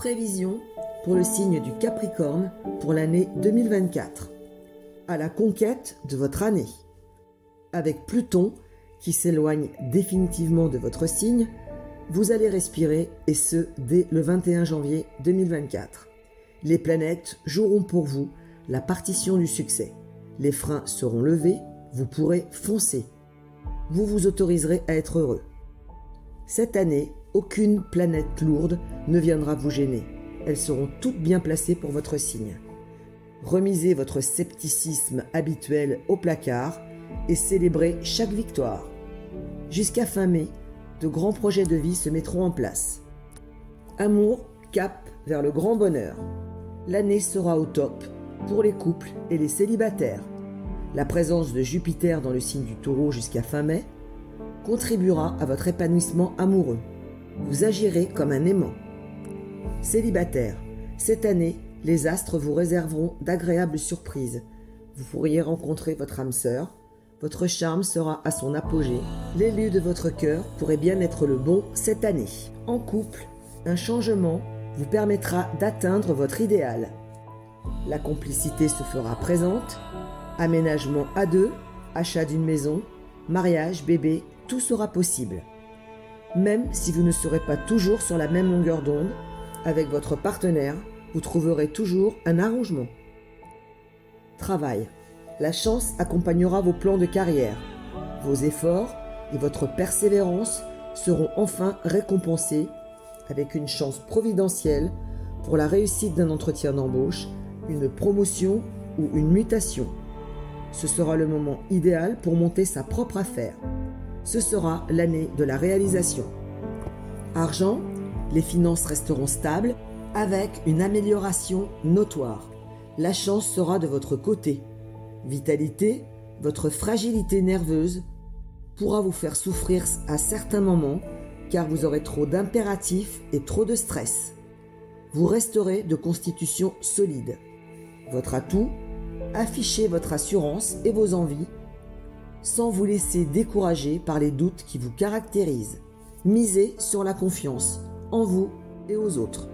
Prévision pour le signe du Capricorne pour l'année 2024. À la conquête de votre année. Avec Pluton qui s'éloigne définitivement de votre signe, vous allez respirer et ce dès le 21 janvier 2024. Les planètes joueront pour vous la partition du succès. Les freins seront levés, vous pourrez foncer. Vous vous autoriserez à être heureux. Cette année, aucune planète lourde ne viendra vous gêner. Elles seront toutes bien placées pour votre signe. Remisez votre scepticisme habituel au placard et célébrez chaque victoire. Jusqu'à fin mai, de grands projets de vie se mettront en place. Amour, cap vers le grand bonheur. L'année sera au top pour les couples et les célibataires. La présence de Jupiter dans le signe du taureau jusqu'à fin mai contribuera à votre épanouissement amoureux. Vous agirez comme un aimant. Célibataire, cette année, les astres vous réserveront d'agréables surprises. Vous pourriez rencontrer votre âme sœur, votre charme sera à son apogée. L'élu de votre cœur pourrait bien être le bon cette année. En couple, un changement vous permettra d'atteindre votre idéal. La complicité se fera présente. Aménagement à deux, achat d'une maison, mariage, bébé, tout sera possible. Même si vous ne serez pas toujours sur la même longueur d'onde, avec votre partenaire, vous trouverez toujours un arrangement. Travail. La chance accompagnera vos plans de carrière. Vos efforts et votre persévérance seront enfin récompensés avec une chance providentielle pour la réussite d'un entretien d'embauche, une promotion ou une mutation. Ce sera le moment idéal pour monter sa propre affaire. Ce sera l'année de la réalisation. Argent, les finances resteront stables avec une amélioration notoire. La chance sera de votre côté. Vitalité, votre fragilité nerveuse pourra vous faire souffrir à certains moments car vous aurez trop d'impératifs et trop de stress. Vous resterez de constitution solide. Votre atout, affichez votre assurance et vos envies sans vous laisser décourager par les doutes qui vous caractérisent. Misez sur la confiance en vous et aux autres.